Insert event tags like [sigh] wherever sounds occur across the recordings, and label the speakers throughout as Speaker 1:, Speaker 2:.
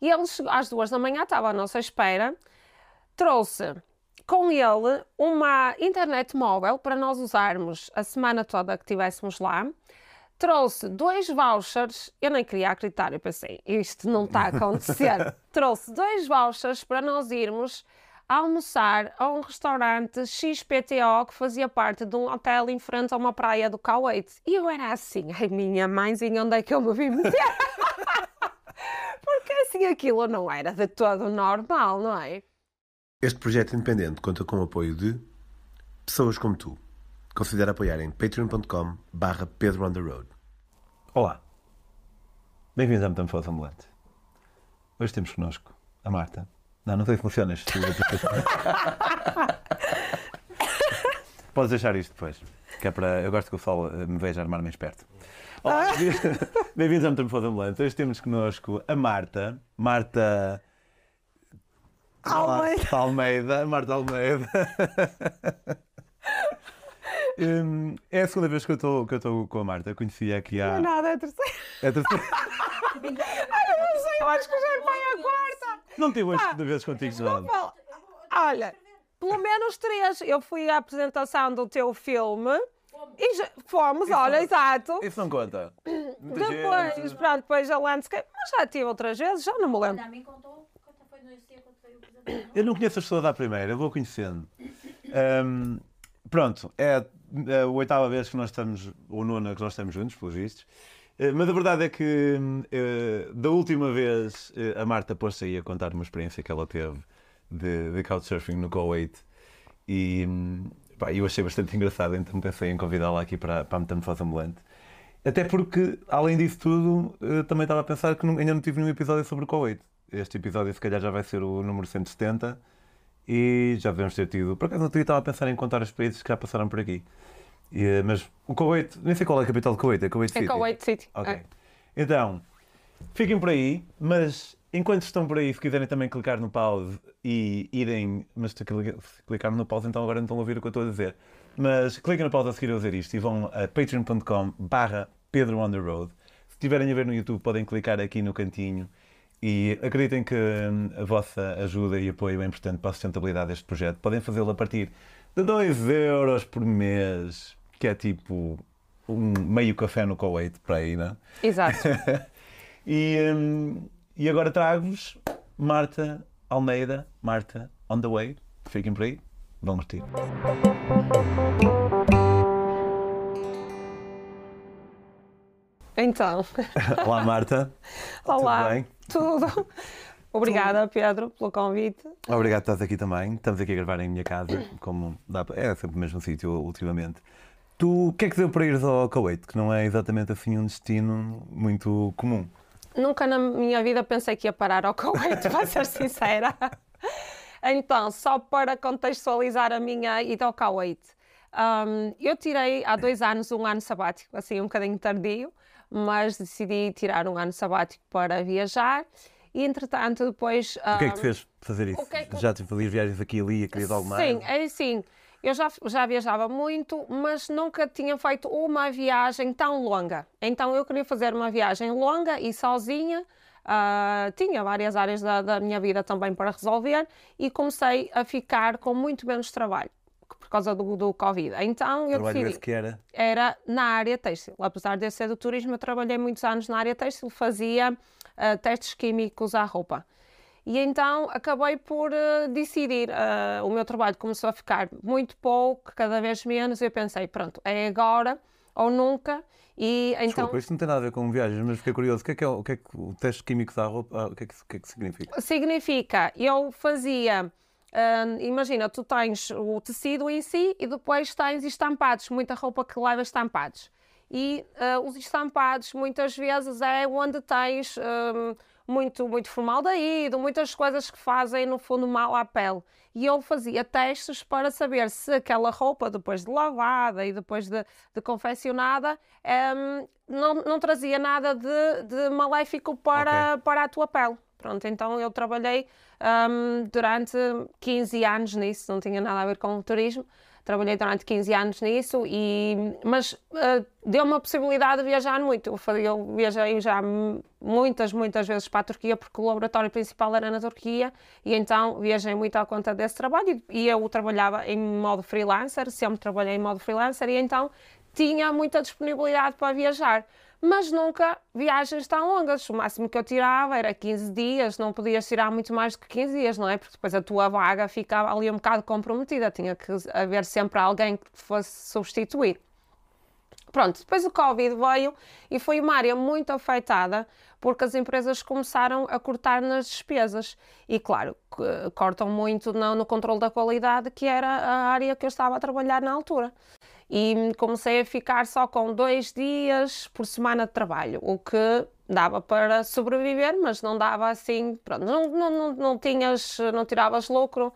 Speaker 1: E ele chegou às duas da manhã, estava à nossa espera, trouxe com ele uma internet móvel para nós usarmos a semana toda que estivéssemos lá. Trouxe dois vouchers, eu nem queria acreditar, eu pensei, isto não está a acontecer. [laughs] trouxe dois vouchers para nós irmos almoçar a um restaurante XPTO que fazia parte de um hotel em frente a uma praia do Kuwait. E eu era assim, ai minha mãezinha, onde é que eu me vim meter? [laughs] Assim aquilo não era de todo normal, não é?
Speaker 2: Este projeto independente conta com o apoio de pessoas como tu. Considera apoiar em patreon.com barra Pedro on the Road.
Speaker 3: Olá. Bem-vindos à Metamorfose Ambulante. Hoje temos connosco a Marta. Não, não sei se funciona este [laughs] Podes deixar isto depois. Que é para... Eu gosto que o sol eh, me veja armar-me esperto. Olá, Bem-vindos [laughs] à Metamorfose Ambulante. Hoje temos connosco a Marta. Marta...
Speaker 1: Almeida.
Speaker 3: Almeida. Marta Almeida. [laughs] Hum, é a segunda vez que eu estou com a Marta. Eu conhecia aqui há.
Speaker 1: Não é nada, é a terceira.
Speaker 3: É a terceira. [laughs]
Speaker 1: Ai, eu não sei, eu acho que já é pai a quarta.
Speaker 3: Não tive hoje de vez contigo, João.
Speaker 1: Olha, pelo menos três. Eu fui à apresentação do teu filme. E já, fomos, olha, exato.
Speaker 3: Isso não conta. Muita
Speaker 1: Depois,
Speaker 3: gente.
Speaker 1: pronto, depois a landscape. Mas já tive outras vezes, já não me lembro.
Speaker 4: A mim contou quando foi no IC, quando foi o pesadelo.
Speaker 3: Eu não conheço as pessoas da primeira, eu vou conhecendo. Hum, pronto, é a oitava vez que nós estamos, ou nona que nós estamos juntos, pelos vistos. Eh, Mas a verdade é que hum, eh, da última vez eh, a Marta pôs-se aí a contar uma experiência que ela teve de, de couchsurfing no Kuwait e hum, pá, eu achei bastante engraçado, então pensei em convidá-la aqui para, para a Metamorfose Ambulante. Até porque, além disso tudo, eh, também estava a pensar que não- ainda não tive nenhum episódio sobre o Kuwait. Este episódio, se calhar, já vai ser o número 170 e já devemos ter tido. Por acaso, não estava a pensar em contar as experiências que já passaram por aqui. E, eh, mas o Kuwait, nem sei qual é a capital do Kuwait, é Kuwait
Speaker 1: É
Speaker 3: City.
Speaker 1: Kuwait City.
Speaker 3: Ok.
Speaker 1: É.
Speaker 3: Então, fiquem por aí, mas enquanto estão por aí, se quiserem também clicar no pause e irem. Mas se clica- se clicaram no pause, então agora não estão a ouvir o que eu estou a dizer. Mas cliquem no pause a seguir a dizer isto e vão a patreon.com barra Pedro on the Road. Se estiverem a ver no YouTube, podem clicar aqui no cantinho. E acreditem que hum, a vossa ajuda e apoio é importante para a sustentabilidade deste projeto. Podem fazê-lo a partir de 2 euros por mês, que é tipo um meio café no Kuwait, para aí, não é?
Speaker 1: Exato. [laughs]
Speaker 3: E, hum, e agora trago-vos Marta Almeida, Marta on the way. Fiquem por aí, vão curtir.
Speaker 1: Então, [laughs]
Speaker 3: Olá Marta,
Speaker 1: olá.
Speaker 3: tudo bem?
Speaker 1: Tudo. Obrigada, Pedro, pelo convite.
Speaker 3: Obrigado por estás aqui também. Estamos aqui a gravar em minha casa, como dá para... É sempre o mesmo sítio ultimamente. Tu, o que é que deu para ires ao Kuwait? Que não é exatamente assim um destino muito comum.
Speaker 1: Nunca na minha vida pensei que ia parar ao [laughs] Kuwait, para ser sincera. Então, só para contextualizar a minha ida ao Kuwait. hum, eu tirei há dois anos um ano sabático, assim um bocadinho tardio, mas decidi tirar um ano sabático para viajar e, entretanto, depois...
Speaker 3: O que é que te fez fazer isso?
Speaker 1: que é que-
Speaker 3: Já te fazias viagens aqui e ali e querias algo mais?
Speaker 1: Sim, é assim. Eu já, já viajava muito, mas nunca tinha feito uma viagem tão longa. Então eu queria fazer uma viagem longa e sozinha. Ah, tinha várias áreas da, da minha vida também para resolver e comecei a ficar com muito menos trabalho por causa do, do Covid. Então eu
Speaker 3: Trabalho
Speaker 1: decidi
Speaker 3: que era.
Speaker 1: era na área têxtil. Apesar de eu ser do turismo, eu trabalhei muitos anos na área têxtil, fazia ah, testes químicos à roupa. E então acabei por ah, decidir. ah, o meu trabalho começou a ficar muito pouco, cada vez menos. Eu pensei, pronto, é agora ou nunca. E então
Speaker 3: Desculpa, isto não tem nada a ver com viagens, mas fiquei curioso. O que é que é o, que é que o teste químico da roupa? ah, o, que é que, o que é que significa?
Speaker 1: significa, eu fazia, hum, imagina, tu tens o tecido em si e depois tens estampados, muita roupa que leva estampados. E ah, os estampados muitas vezes é onde tens muito, muito formaldeído, muitas coisas que fazem no fundo mal à pele. E eu fazia testes para saber se aquela roupa, depois de lavada e depois de, de confeccionada, hum, não, não trazia nada de, de maléfico para, para a tua pele. Pronto, então eu trabalhei hum, durante 15 anos nisso, não tinha nada a ver com o turismo. Trabalhei durante 15 anos nisso, e, mas uh, deu-me a possibilidade de viajar muito. Eu, fazia- eu viajei já muitas, muitas vezes para a Turquia, porque o laboratório principal era na Turquia, e então viajei muito à conta desse trabalho, e eu trabalhava em modo freelancer, sempre trabalhei em modo freelancer, e então tinha muita disponibilidade para viajar. Mas nunca viagens tão longas. O máximo que eu tirava era 15 dias, não podias tirar muito mais do que 15 dias, não é? Porque depois a tua vaga ficava ali um bocado comprometida, tinha que haver sempre alguém que fosse substituir. Pronto, depois o Covid veio e foi uma área muito afetada porque as empresas começaram a cortar nas despesas e, claro, cortam muito no controle da qualidade, que era a área que eu estava a trabalhar na altura. E comecei a ficar só com dois dias por semana de trabalho, o que dava para sobreviver, mas não dava assim, pronto, não, não, não, não tinhas, não tiravas lucro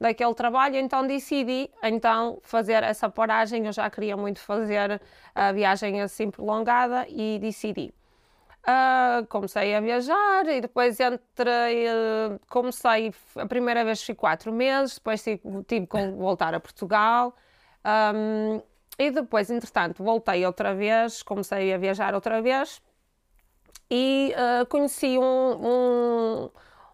Speaker 1: daquele trabalho, então decidi então fazer essa paragem. Eu já queria muito fazer a viagem assim prolongada e decidi. Ah, comecei a viajar e depois entrei, eh, comecei, a primeira vez fui quatro meses, depois tive, tive que voltar a Portugal. Ahm, e depois, entretanto, voltei outra vez, comecei a viajar outra vez e ah, conheci um, um,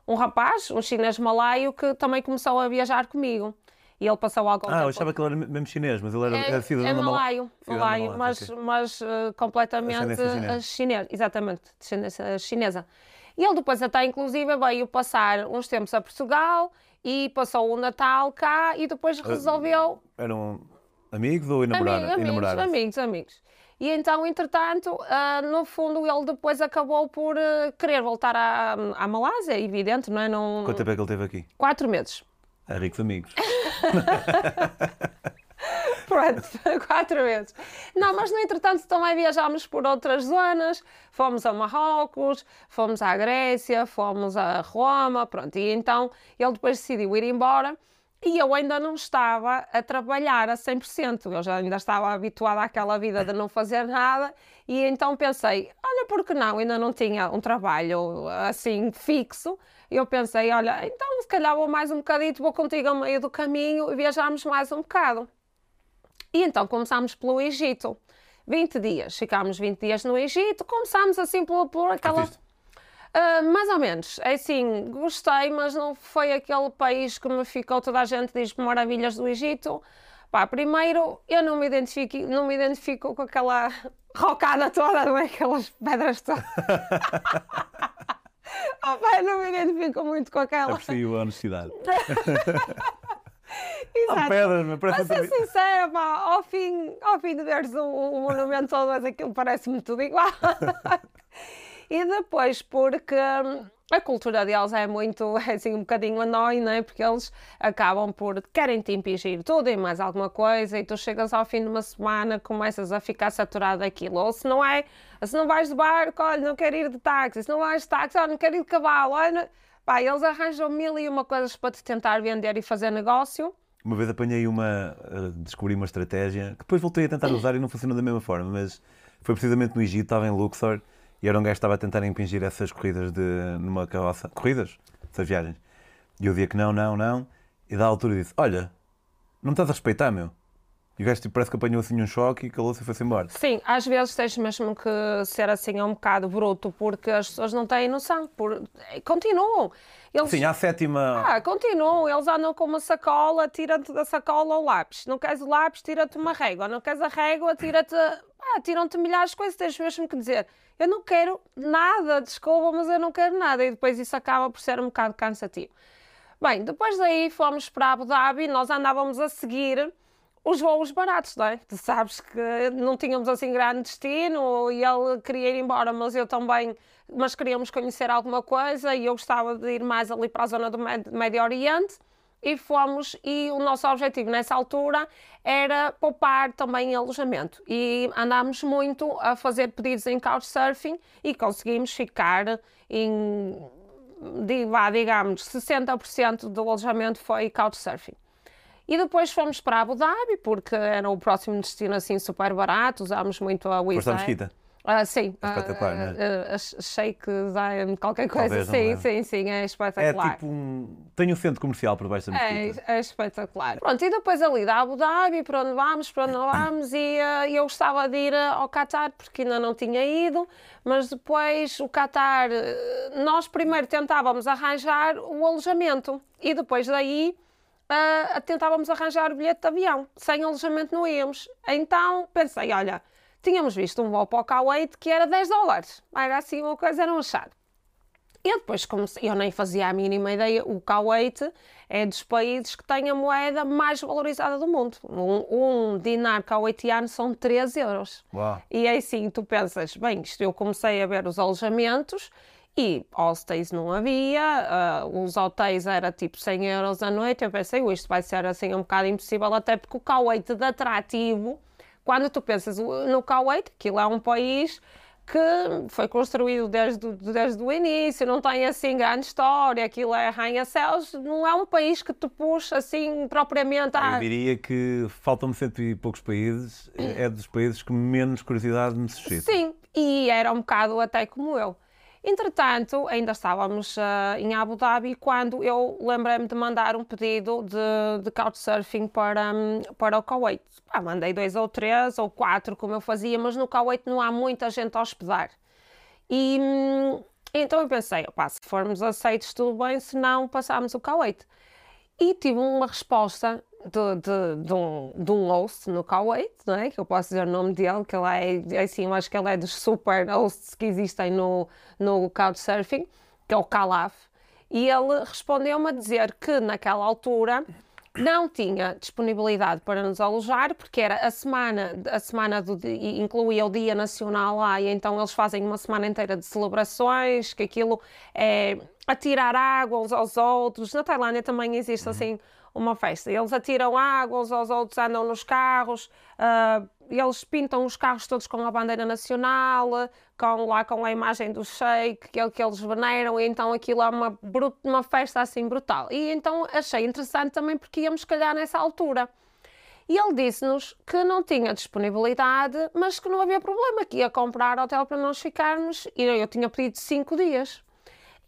Speaker 1: um rapaz, um chinês malaio, que também começou a viajar comigo. E ele passou algum
Speaker 3: Ah,
Speaker 1: tempo.
Speaker 3: eu achava que ele era mesmo chinês, mas ele era,
Speaker 1: É,
Speaker 3: era cidadão
Speaker 1: é malaio, malaio,
Speaker 3: da
Speaker 1: mas,
Speaker 3: ok.
Speaker 1: mas eh, completamente
Speaker 3: chinesa.
Speaker 1: eh, chinês, exatamente, descendência chinesa. E ele depois até, inclusive, veio passar uns tempos a Portugal e passou o Natal cá e depois resolveu...
Speaker 3: Eram amigos ou
Speaker 1: Ami-
Speaker 3: enamoraram?
Speaker 1: amigos, amigos, amigos. E então, entretanto, ah, no fundo, ele depois acabou por eh, querer voltar à, à Malásia, evidente, não é? Não...
Speaker 3: Quanto tempo é que ele teve aqui?
Speaker 1: Quatro meses.
Speaker 3: É ricos amigos. [laughs]
Speaker 1: Pronto, [laughs] quatro vezes. Não, mas no entretanto também viajámos por outras zonas, fomos a Marrocos, fomos à Grécia, fomos a Roma, pronto. E então ele depois decidiu ir embora e eu ainda não estava a trabalhar a 100%. Eu já ainda estava habituada àquela vida de não fazer nada e então pensei, olha, por que não? Ainda não tinha um trabalho assim fixo. Eu pensei, olha, então se calhar vou mais um bocadito, vou contigo ao meio do caminho e viajarmos mais um bocado. E então começámos pelo Egito. 20 dias. Ficámos 20 dias no Egito. Começámos assim por, por aquela.
Speaker 3: Curtiste?
Speaker 1: Ah, mais ou menos. É assim, gostei, mas não foi aquele país que me ficou. Toda a gente diz maravilhas do Egito. Pá, primeiro, eu não me identifico, não me identifico com aquela [laughs] rocada toda, não é? Aquelas pedras todas. [laughs] oh, não me identifico muito com aquela.
Speaker 3: Aprecio a honestidade. [laughs]
Speaker 1: Exato.
Speaker 3: pedras, mas parece
Speaker 1: Para ser sincera, pá, ao fim, ao fim de veres o, o monumento todo, mas aquilo parece-me tudo igual. E depois, porque hum, a cultura deles é muito, [laughs] assim, um bocadinho anói, não é? Porque eles acabam por, querem te impingir tudo e mais alguma coisa, e tu chegas ao fim de uma semana, começas a ficar saturado daquilo. Ou se não é, se não vais de barco, olha, não quero ir de táxi, se não vais de táxi, olha, não quero ir de cavalo, olha. Pá, eles arranjam mil e uma coisas para te tentar vender e fazer negócio.
Speaker 3: Uma vez apanhei uma. eh, descobri uma estratégia que depois voltei a tentar usar e não funcionou da mesma forma, mas foi precisamente no Egito, estava em Luxor e era um gajo que estava a tentar impingir essas corridas de, numa carroça. Corridas? Essas viagens. E eu dizia que não, não, não. E da altura disse: Olha, não me estás a respeitar, meu. E o gajo tipo, parece que apanhou assim um choque e calou-se e foi-se embora.
Speaker 1: Sim, às vezes tens mesmo que ser assim um bocado bruto, porque as pessoas não têm noção. Por... Continuam. Eles...
Speaker 3: Sim, à sétima.
Speaker 1: Ah, continuam. Eles andam com uma sacola, tira-te da sacola o lápis. Não queres o lápis, tira-te uma régua. Não queres a régua, tira-te. Ah, tiram-te milhares de coisas. Tens mesmo que dizer: Eu não quero nada, desculpa, mas eu não quero nada. E depois isso acaba por ser um bocado cansativo. Bem, depois daí fomos para Abu Dhabi, nós andávamos a seguir os voos baratos, não é? Tu sabes que não tínhamos assim grande destino e ele queria ir embora, mas eu também, mas queríamos conhecer alguma coisa e eu gostava de ir mais ali para a zona do Médio Oriente e fomos e o nosso objetivo nessa altura era poupar também alojamento e andámos muito a fazer pedidos em Couchsurfing e conseguimos ficar em digamos, 60% do alojamento foi Couchsurfing. E depois fomos para Abu Dhabi, porque era o próximo destino assim super barato, usámos muito a Wizz Air. Ah, sim.
Speaker 3: É espetacular,
Speaker 1: ah,
Speaker 3: não é?
Speaker 1: ah, ah, Shake Zion, qualquer coisa.
Speaker 3: Talvez,
Speaker 1: sim,
Speaker 3: é?
Speaker 1: sim, sim, é
Speaker 3: É
Speaker 1: espetacular.
Speaker 3: tipo um. Tem um centro comercial por baixo da mesquita.
Speaker 1: É, é espetacular. Pronto, e depois ali da Abu Dhabi, para onde vamos, para onde não vamos, e eh, eu gostava de ir eh, ao Qatar, porque ainda não tinha ido, mas depois o Qatar, eh, nós primeiro tentávamos arranjar o alojamento, e depois daí eh, tentávamos arranjar o bilhete de avião. Sem alojamento não íamos. Então pensei, olha, tínhamos visto um voo para o Kuwait que era 10 dólares. Era assim uma coisa, era um achado. Eu depois comecei, eu nem fazia a mínima ideia, o Kuwait é dos países que têm a moeda mais valorizada do mundo. Um, um dinar kuwaitiano são 3 euros.
Speaker 3: Uau.
Speaker 1: E aí sim, tu pensas, bem, isto eu comecei a ver os alojamentos e hostels não havia, ah, os hotéis era tipo 100 euros a noite, eu pensei, "Ui, isto vai ser assim um bocado impossível, até porque o Kuwait de atrativo, quando tu pensas no Kuwait, aquilo é um país que foi construído desde, o- desde o início, não tem assim grande história, aquilo é arranha-céus, não é um país que te puxa assim propriamente
Speaker 3: Eu
Speaker 1: a...
Speaker 3: diria que faltam-me cento e poucos países, é dos países que menos curiosidade me suscita.
Speaker 1: Sim, e era um bocado até como eu. Entretanto, ainda estávamos ah, em Abu Dhabi quando eu lembrei-me de mandar um pedido de, de couchsurfing para, hum, para o Kuwait. Mandei dois ou três ou quatro, como eu fazia, mas no Kuwait não há muita gente a hospedar. E hum, então eu pensei, opá, se formos aceitos, tudo bem, se não, passamos o Kuwait. E tive uma resposta de, de, de, um, de um host no Kuwait, não é? que eu posso dizer o nome dele, que ele é, é assim, eu acho que ele é dos super hosts que existem no, no Couchsurfing, que é o Calaf. E ele respondeu-me a dizer que naquela altura não tinha disponibilidade para nos alojar, porque era a semana, a semana do, incluía o Dia Nacional lá, e então eles fazem uma semana inteira de celebrações, que aquilo é atirar água uns aos outros. Na Tailândia também existe assim uma festa. Eles atiram água uns aos outros, andam nos carros, ah, eles pintam os carros todos com a bandeira nacional, com, lá com a imagem do sheik, que é que eles veneram, e então aquilo é uma, uma festa assim brutal. E então achei interessante também porque íamos, calhar, nessa altura. E ele disse-nos que não tinha disponibilidade, mas que não havia problema, que ia comprar hotel para nós ficarmos. E eu tinha pedido cinco dias.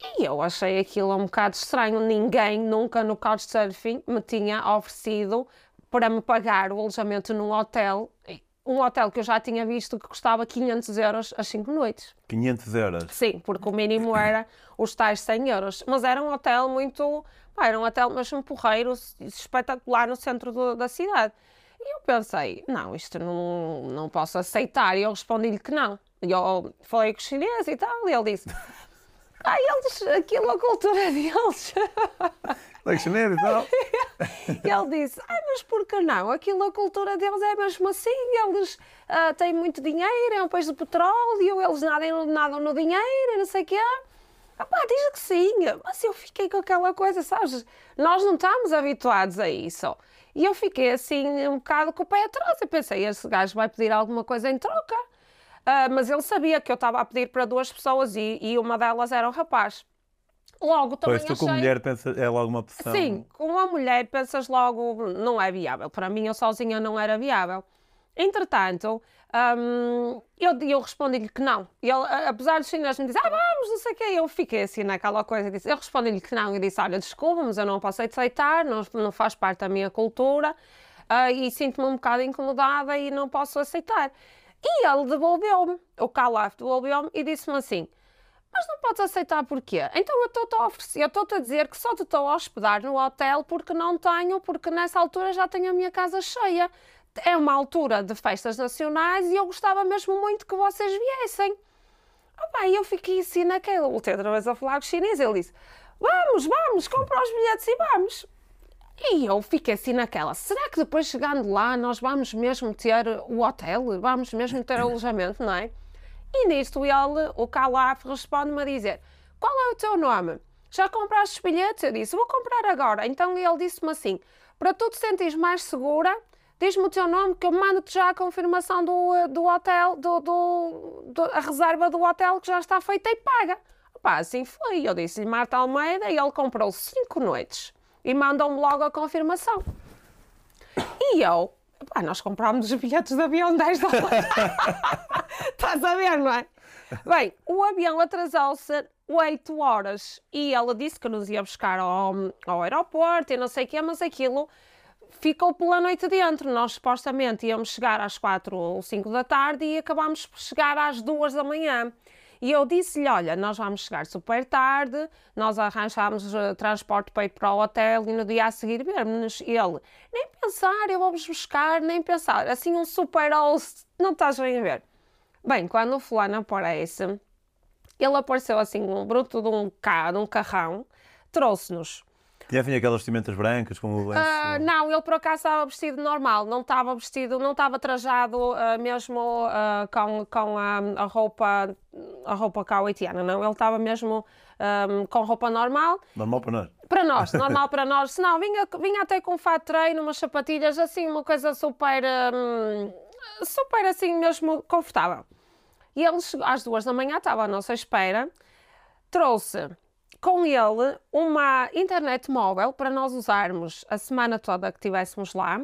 Speaker 1: E eu achei aquilo um bocado estranho. Ninguém nunca no Couchsurfing me tinha oferecido para me pagar o alojamento num hotel. Um hotel que eu já tinha visto que custava 500 euros as 5 noites.
Speaker 3: 500 euros.
Speaker 1: Sim, porque o mínimo era os tais 100 euros. Mas era um hotel muito. pá, era um hotel mesmo porreiro, espetacular no centro do- da cidade. E eu pensei, não, isto não, não posso aceitar. E eu respondi-lhe que não. E eu falei com o chinês e tal, e ele disse. Ah, eles, aquilo, a cultura [laughs] deles.
Speaker 3: Leccioneiro e tal.
Speaker 1: E ele disse: Ai, mas por que não? Aquilo, a cultura deles é mesmo assim. Eles ah, têm muito dinheiro, é um país de petróleo, eles nadam, nadam no dinheiro, não sei o quê. Ah, pá, diz que sim. Mas eu fiquei com aquela coisa, sabes? Nós não estamos habituados a isso. E eu fiquei assim, um bocado com o pé atrás. Eu pensei: Este gajo vai pedir alguma coisa em troca. Ah, mas ele sabia que eu estava a pedir para duas pessoas e, e uma delas era um rapaz. Logo, também
Speaker 3: Pois tu,
Speaker 1: achei...
Speaker 3: como mulher, pensa, é logo uma opção.
Speaker 1: Sim, com uma mulher pensas logo, não é viável. Para mim, eu sozinha não era viável. Entretanto, hum, eu, eu respondi-lhe que não. Ele, apesar dos chineses me dizer, ah, vamos, não sei o quê, eu fiquei assim naquela coisa. Disse, eu respondi-lhe que não e disse, olha, desculpa, mas eu não posso aceitar, não, não faz parte da minha cultura ah, e sinto-me um bocado incomodada e não posso aceitar. E ele devolveu-me, o Calaf devolveu-me e disse-me assim, mas não podes aceitar porquê? Então eu estou-te a oferecer, eu estou-te a dizer que só te estou a hospedar no hotel porque não tenho, porque nessa altura já tenho a minha casa cheia. É uma altura de festas nacionais e eu gostava mesmo muito que vocês viessem. Ah, e eu fiquei assim naquela, voltei outra vez a falar com o chinês, ele disse, vamos, vamos, compra os bilhetes e vamos. E eu fiquei assim naquela, será que depois chegando lá nós vamos mesmo ter o hotel? Vamos mesmo ter [coughs] alojamento, não é? E nisto ele, o Calaf, responde-me a dizer: Qual é o teu nome? Já compraste os bilhetes? Eu disse: Vou comprar agora. Então ele disse-me assim: Para tu te sentires mais segura, diz-me o teu nome que eu mando-te já a confirmação do, do hotel, do, do- do- a reserva do hotel que já está feita e paga. Pá, assim foi. Eu disse-lhe Marta Almeida e ele comprou cinco noites e mandou-me logo a confirmação. E eu, pá, nós comprámos os bilhetes de avião 10 dólares. [laughs] Estás a ver, não é? Bem, o avião atrasou-se 8 horas e ela disse que nos ia buscar ao, ao aeroporto e não sei o quê, mas aquilo ficou pela noite dentro. Nós supostamente íamos chegar às 4 ou 5 da tarde e acabámos por chegar às 2 da manhã. E eu disse-lhe: Olha, nós vamos chegar super tarde, nós arranjámos uh, transporte para o hotel e no dia a seguir vermos-nos. Ele: Nem pensar, eu vou-vos buscar, nem pensar. Assim, um super host, não estás bem a ver. Bem, quando o fulano aparece, ele apareceu assim, um bruto de um, carro, um carrão, trouxe-nos
Speaker 3: Tinha vinha aquelas vestimentas brancas com o lenço.
Speaker 1: ah, não, ele por acaso estava vestido normal, não estava vestido, não estava trajado ah, mesmo ah, com, com a, a roupa a roupa cauetiana, não, ele estava mesmo ah, com roupa normal,
Speaker 3: Normal para nós.
Speaker 1: para nós, [laughs] normal para nós, se não, vinha, vinha até com fato de treino, umas sapatilhas, assim, uma coisa super, hum, super assim mesmo confortável. E ele chegou às duas da manhã, estava à nossa espera, trouxe com ele uma internet móvel para nós usarmos a semana toda que estivéssemos lá.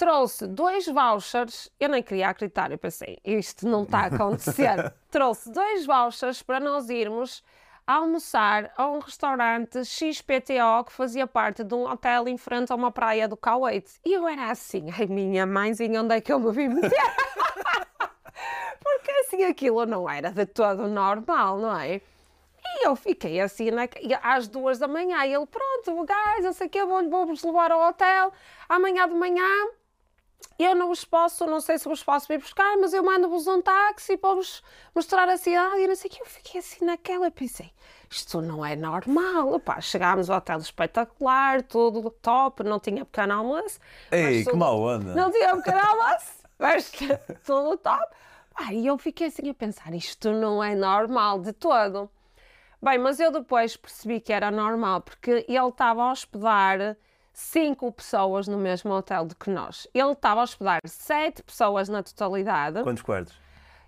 Speaker 1: Trouxe dois vouchers, eu nem queria acreditar, eu pensei, isto não está a acontecer. [laughs] Trouxe dois vouchers para nós irmos almoçar a um restaurante XPTO que fazia parte de um hotel em frente a uma praia do Kuwait. E eu era assim, ai minha mãezinha, onde é que eu me vim meter? [laughs] Porque assim aquilo não era de todo normal, não é? E eu fiquei assim na- às duas da manhã. E ele, pronto, gajo, eu sei que eu vou- vou-vos levar ao hotel amanhã de manhã. Eu não vos posso, não sei se vos posso vir buscar, mas eu mando-vos um táxi para vos mostrar a cidade e não sei o que. Eu fiquei assim naquela pensei, isto não é normal. Opá, chegámos ao hotel espetacular, tudo top, não tinha pequeno almoço.
Speaker 3: Ei, que
Speaker 1: tudo-
Speaker 3: mau onda.
Speaker 1: não tinha pequeno almoço, mas tudo top. Pá, e eu fiquei assim a pensar, isto não é normal de todo. Bem, mas eu depois percebi que era normal, porque ele estava a hospedar cinco pessoas no mesmo hotel do que nós. Ele estava a hospedar sete pessoas na totalidade.
Speaker 3: Quantos quartos?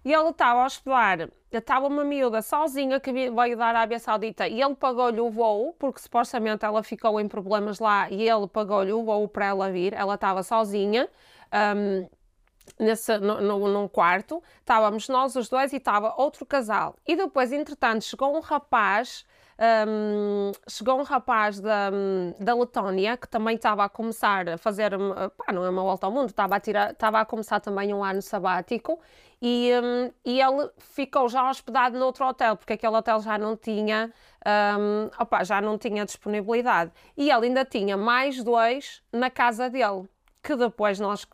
Speaker 1: E ele estava a hospedar, estava uma miúda sozinha que veio da Arábia Saudita e ele pagou-lhe o voo, porque supostamente ela ficou em problemas lá e ele pagou-lhe o voo para ela vir. Ela estava sozinha. hum, nesse, no, no- num quarto, estávamos nós os dois e estava outro casal. E depois, entretanto, chegou um rapaz, hum, chegou um rapaz da, da Letónia que também estava a começar a fazer, pá, não é uma volta ao mundo, estava a, tirar, estava a começar também um ano sabático e, hum, e ele ficou já hospedado noutro hotel, porque aquele hotel já não tinha, hum, opá, já não tinha disponibilidade. E ele ainda tinha mais dois na casa dele que depois nós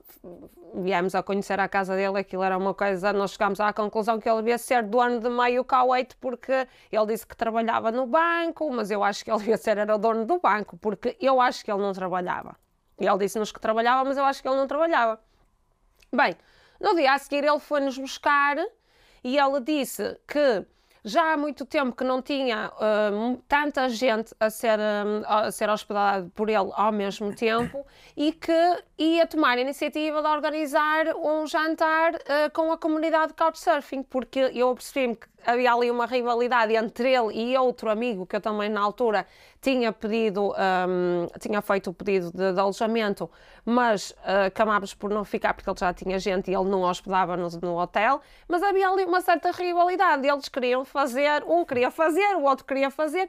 Speaker 1: viemos a conhecer a casa dele, aquilo era uma coisa, nós chegámos à conclusão que ele devia ser dono de meio Kuwait, porque ele disse que trabalhava no banco, mas eu acho que ele [laughs] devia ser era dono do banco, porque eu acho que ele não trabalhava. Ele disse-nos que trabalhava, mas eu acho que ele não trabalhava. Bem, no dia a seguir ele foi-nos buscar e ele disse que já há muito tempo que não tinha hum, tanta gente a ser, hum, a ser hospedada por ele ao mesmo tempo e que ia tomar a iniciativa de organizar um jantar eh, com a comunidade de Couchsurfing, porque eu percebi-me que havia ali uma rivalidade entre ele e outro amigo que eu também na altura tinha pedido, hum, tinha feito o pedido de, de alojamento, mas uh, acabámos por não ficar porque ele já tinha gente e ele não hospedava-nos no hotel, mas havia ali uma certa rivalidade, eles queriam fazer, um queria fazer, o outro queria fazer,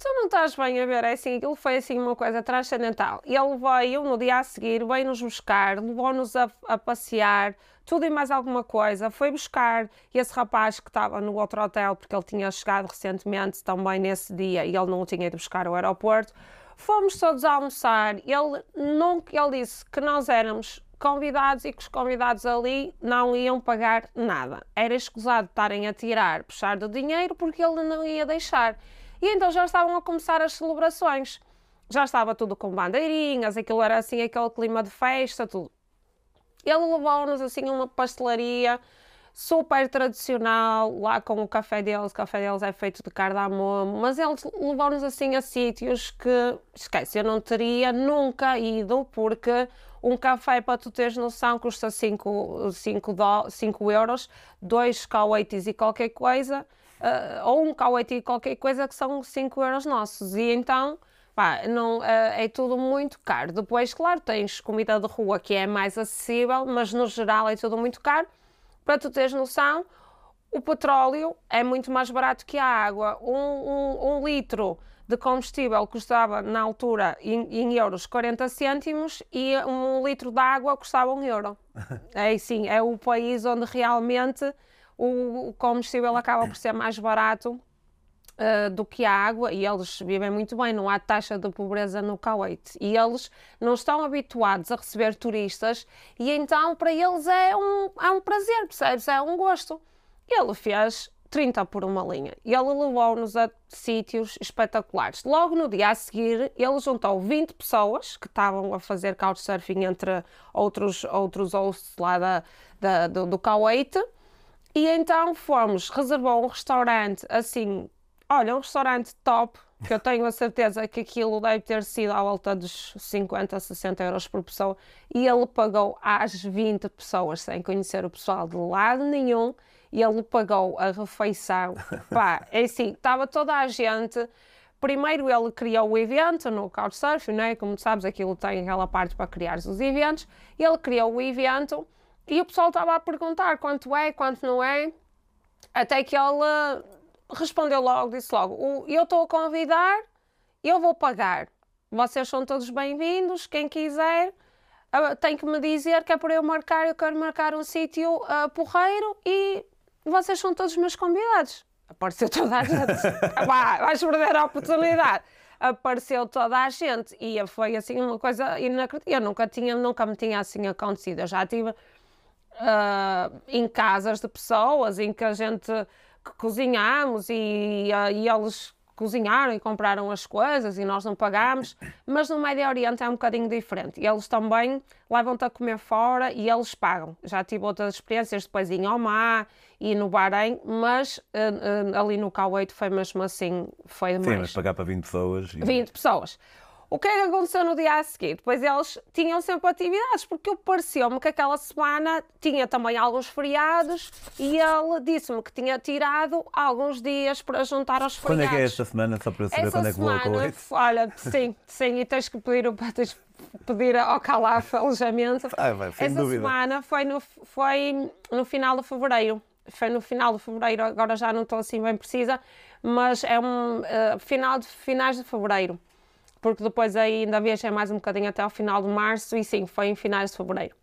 Speaker 1: Tu não estás bem a ver, é assim, aquilo foi assim uma coisa transcendental. Ele veio no dia a seguir, veio-nos buscar, levou-nos a, a passear, tudo e mais alguma coisa. Foi buscar esse rapaz que estava no outro hotel, porque ele tinha chegado recentemente também nesse dia e ele não o tinha ido buscar ao aeroporto. Fomos todos a almoçar. Ele, nunca, ele disse que nós éramos convidados e que os convidados ali não iam pagar nada. Era escusado estarem a tirar, puxar do dinheiro, porque ele não ia deixar. E então já estavam a começar as celebrações. Já estava tudo com bandeirinhas, aquilo era assim, aquele clima de festa, tudo. Ele levou-nos assim a uma pastelaria super tradicional, lá com o café deles. O café deles é feito de cardamomo, mas eles levou-nos assim a sítios que, esquece, eu não teria nunca ido, porque um café, para tu teres noção, custa 5 cinco, dó- cinco euros, dois cauetes e qualquer coisa, ah, ou um cauete e qualquer coisa que são 5 euros nossos. E então, pá, não, ah, é tudo muito caro. Depois, claro, tens comida de rua que é mais acessível, mas no geral é tudo muito caro. Para tu teres noção, o petróleo é muito mais barato que a água. Um, um- um litro de combustível custava, na altura, em, em euros, 40 cêntimos e um litro de água custava um euro. [laughs] É sim, é o país onde realmente o combustível acaba por ser mais barato uh, do que a água e eles vivem muito bem, não há taxa de pobreza no Kuwait e eles não estão habituados a receber turistas e então para eles é um, é um prazer, percebes? É um gosto. Ele fez 30 por uma linha e ele levou-nos a sítios espetaculares. Logo no dia a seguir, ele juntou 20 pessoas que estavam a fazer couchsurfing entre outros, outros hosts lá da, da- do, do Kuwait e então fomos, reservou um restaurante assim, olha, um restaurante top, que eu tenho a certeza que aquilo deve ter sido à volta dos 50, 60 euros por pessoa, e ele pagou às 20 pessoas, sem conhecer o pessoal de lado nenhum, e ele pagou a refeição. [laughs] Pá, é assim, estava toda a gente. Primeiro ele criou o evento no Couchsurfing, né? como sabes, aquilo tem aquela parte para criar os eventos. Ele criou o evento e o pessoal estava a perguntar quanto é, quanto não é. Até que ele respondeu logo, disse logo: "O- Eu estou a convidar, eu vou pagar. Vocês são todos bem-vindos. Quem quiser ah, tem que me dizer que é para eu marcar. Eu quero marcar um sítio ah, porreiro e vocês são todos meus convidados. Apareceu toda a gente. [laughs] Vá, vais perder a oportunidade. Apareceu toda a gente e foi assim uma coisa inacreditável. Eu nunca, tinha, nunca me tinha assim acontecido. Eu já tive ah, em casas de pessoas em que a gente que cozinhamos e, e eles cozinharam e compraram as coisas e nós não pagámos, mas no Médio Oriente é um bocadinho diferente. Eles também levam-te a comer fora e eles pagam. Já tive outras experiências depois em Omar e no Bahrein, mas ah, ah, ali no Kuwait foi mesmo assim, foi
Speaker 3: Sim,
Speaker 1: demais.
Speaker 3: mas pagar para 20 pessoas. e-
Speaker 1: 20 pessoas. O que é que aconteceu no dia a seguir? Depois eles tinham sempre atividades, porque eu pareceu-me que aquela semana tinha também alguns feriados e ele disse-me que tinha tirado alguns dias para juntar aos
Speaker 3: Quando é
Speaker 1: feriados.
Speaker 3: que é esta semana? Só para eu saber
Speaker 1: Essa
Speaker 3: quando é que vou ao
Speaker 1: semana, olha, sim, sim, e tens que pedir, o- tens pedir ao Calaf alojamento. [laughs]
Speaker 3: Ah, vai,
Speaker 1: Essa
Speaker 3: dúvida.
Speaker 1: semana foi no, foi no final de fevereiro. Foi no final de fevereiro, agora já não estou assim bem precisa, mas é um eh, final de, finais de fevereiro. Porque depois ainda viajei mais um bocadinho até ao final de março e sim, foi em finais de fevereiro.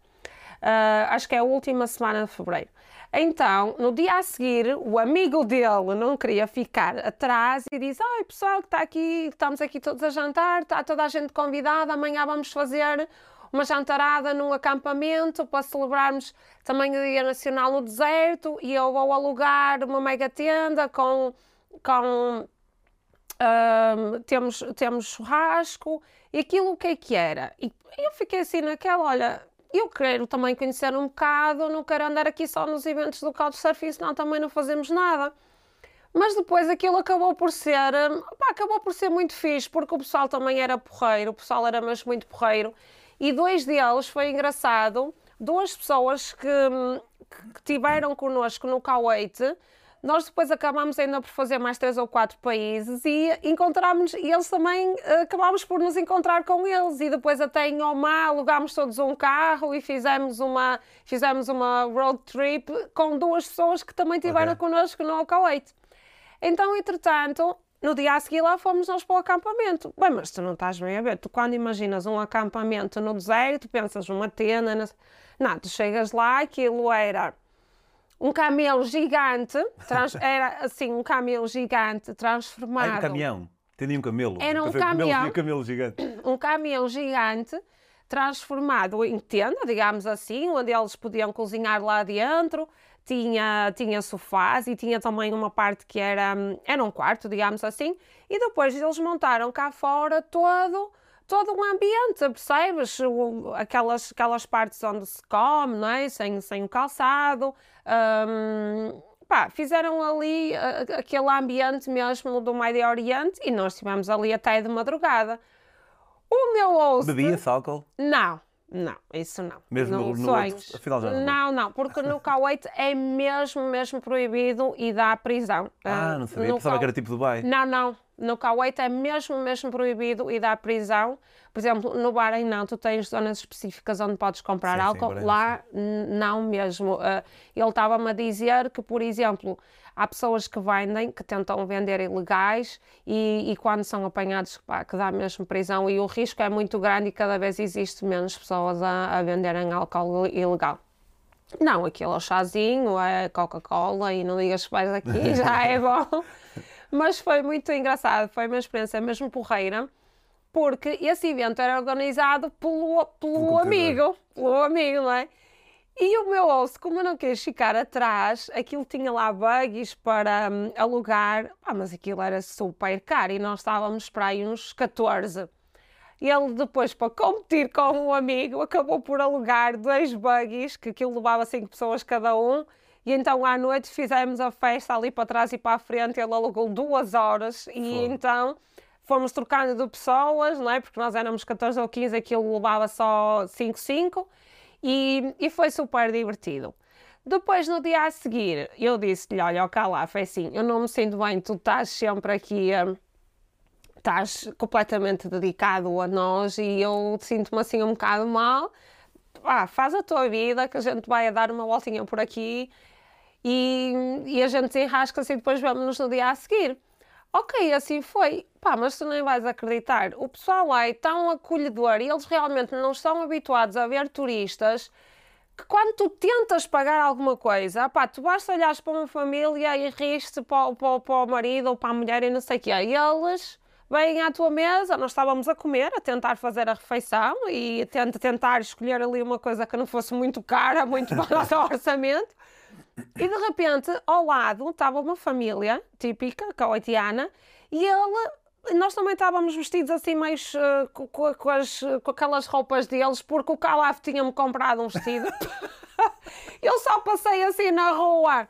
Speaker 1: Ah, acho que é a última semana de fevereiro. Então, no dia a seguir, o amigo dele não queria ficar atrás e disse: Ai pessoal, que está aqui, estamos aqui todos a jantar, está toda a gente convidada, amanhã vamos fazer uma jantarada num acampamento para celebrarmos também o Dia Nacional no Deserto e eu vou alugar uma mega tenda com, com Ahm, temos, temos churrasco, e aquilo o que é que era? E eu fiquei assim naquela, olha, eu quero também conhecer um bocado, não quero andar aqui só nos eventos do Couchsurfing, senão também não fazemos nada. Mas depois aquilo acabou por ser, hum, pá, acabou por ser muito fixe, porque o pessoal também era porreiro, o pessoal era mesmo muito porreiro, e dois deles foi engraçado, duas pessoas que, hum, que, tiveram connosco no Kuwait, nós depois acabámos ainda por fazer mais três ou quatro países e encontramos, e eles também eh, acabámos por nos encontrar com eles e depois até em Oman alugámos todos um carro e fizemos uma, fizemos uma road trip com duas pessoas que também tiveram
Speaker 3: Ok.
Speaker 1: connosco no Kuwait. Então, entretanto, no dia a seguir lá fomos nós para o acampamento. Bem, mas tu não estás bem a ver. Tu quando imaginas um acampamento no deserto, pensas numa tenda. Não, tu chegas lá, aquilo era um camelo gigante, trans- [laughs] era assim, um camelo gigante transformado.
Speaker 3: Ai, um caminhão. Entendi um camelo.
Speaker 1: Era um
Speaker 3: camelo-
Speaker 1: caminhão.
Speaker 3: camelo gigante. [clears throat]
Speaker 1: um caminhão gigante transformado em tenda, digamos assim, onde eles podiam cozinhar lá dentro. Tinha, tinha sofás e tinha também uma parte que era, hum, era um quarto, digamos assim. E depois eles montaram cá fora todo, todo um ambiente, percebes? Aquelas, aquelas partes onde se come, não é? Sem, sem o calçado. hum, pá, fizeram ali ah, aquele ambiente mesmo do Médio Oriente e nós estivemos ali até de madrugada. O meu host...
Speaker 3: Bebia-se álcool?
Speaker 1: Não, não, isso não.
Speaker 3: Mesmo
Speaker 1: não,
Speaker 3: no
Speaker 1: sonhos.
Speaker 3: outro, afinal já não.
Speaker 1: Não, não, porque no Kuwait é mesmo, mesmo proibido e dá prisão.
Speaker 3: Ah, não sabia.
Speaker 1: no
Speaker 3: Pensava
Speaker 1: Ku-
Speaker 3: que era tipo Dubai.
Speaker 1: Não, não. No Kuwait é mesmo, mesmo proibido e dá prisão. Por exemplo, no Bahrein não, tu tens zonas específicas onde podes comprar
Speaker 3: Sim, sim,
Speaker 1: álcool.
Speaker 3: Bahrein,
Speaker 1: Lá não mesmo. Ah, ele estava-me a dizer que, por exemplo, há pessoas que vendem, que tentam vender ilegais e, e quando são apanhados, pá, que dá mesmo prisão e o risco é muito grande e cada vez existe menos pessoas a, a venderem álcool ilegal. Não, aquilo é o chazinho, é Coca-Cola e não digas que vais aqui, [laughs] já é bom. Mas foi muito engraçado, foi uma experiência mesmo porreira, porque esse evento era organizado pelo, pelo amigo, pelo amigo, não é? E o meu osso, como eu não quis ficar atrás, aquilo tinha lá buggies para hum, alugar, pá, mas aquilo era super caro e nós estávamos para aí uns 14. Ele depois, para competir com um amigo, acabou por alugar dois buggies, que aquilo levava cinco pessoas cada um, e então à noite fizemos a festa ali para trás e para a frente, ele alugou duas horas, e
Speaker 3: Fogo.
Speaker 1: então fomos trocando de pessoas, não é? Porque nós éramos 14 ou 15, aquilo levava só 5, 5, e, e foi super divertido. Depois, no dia a seguir, eu disse-lhe, olha, cá lá, foi assim, eu não me sinto bem, tu estás sempre aqui... hum, estás completamente dedicado a nós e eu sinto-me assim um bocado mal. Ah, faz a tua vida, que a gente vai a dar uma voltinha por aqui e, e a gente desenrasca-se e depois vamos-nos no dia a seguir. Ok, assim foi. Pá, mas tu nem vais acreditar. O pessoal lá é tão acolhedor e eles realmente não estão habituados a ver turistas que quando tu tentas pagar alguma coisa, pá, tu basta olhares para uma família e riste para, o- para, para o marido ou para a mulher e não sei o quê. E eles vêm à tua mesa, nós estávamos a comer, a tentar fazer a refeição e a tent- tentar escolher ali uma coisa que não fosse muito cara, muito para o nosso orçamento. E de repente, ao lado, estava uma família típica, caoitiana, e ele, nós também estávamos vestidos assim, mais eh, co- co- com, as- com aquelas roupas deles, porque o Calaf tinha-me comprado um vestido. [laughs] eu só passei assim na rua.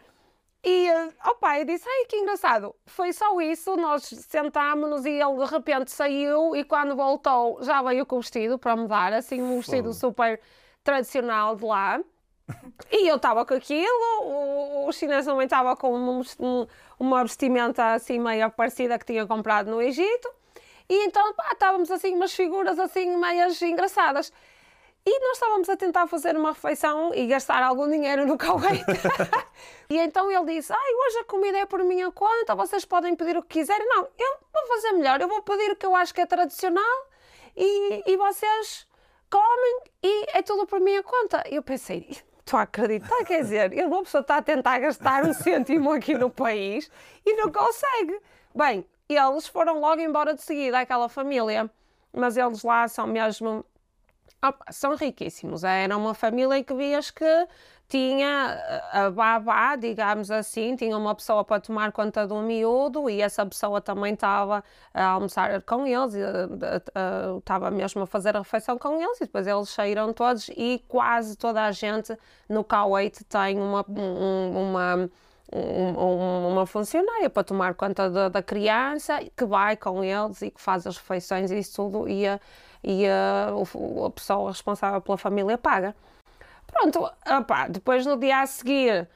Speaker 1: E, eh, opa, eu disse, ai, que engraçado. Foi só isso, nós sentámos-nos e ele de repente saiu e quando voltou já veio com o vestido para me dar, assim, um vestido super tradicional de lá. E eu estava com aquilo, o, o chinês também estava com um- um- uma vestimenta assim meio parecida que tinha comprado no Egito. E então, pá, estávamos assim, umas figuras assim meias engraçadas. E nós estávamos a tentar fazer uma refeição e gastar algum dinheiro no [laughs] Kuwait. e então ele disse, ai, hoje a comida é por minha conta, vocês podem pedir o que quiserem. Não, eu vou fazer melhor, eu vou pedir o que eu acho que é tradicional e, e vocês comem e é tudo por minha conta. Eu pensei, estou a acreditar, quer dizer, uma pessoa está a tentar gastar um cêntimo aqui no país e não consegue. Bem, eles foram logo embora de seguida, aquela família, mas eles lá são mesmo Opa, são riquíssimos. Era uma família em que vias que tinha a babá, digamos assim, tinha uma pessoa para tomar conta do miúdo e essa pessoa também estava a almoçar com eles, eh, eh, estava mesmo a fazer a refeição com eles e depois eles saíram todos e quase toda a gente no Kuwait tem uma, um- uma um- um- uma funcionária para tomar conta da, criança que vai com eles e que faz as refeições e isso tudo e e a, o- a pessoa responsável pela família paga. Pronto, opá, depois no dia a seguir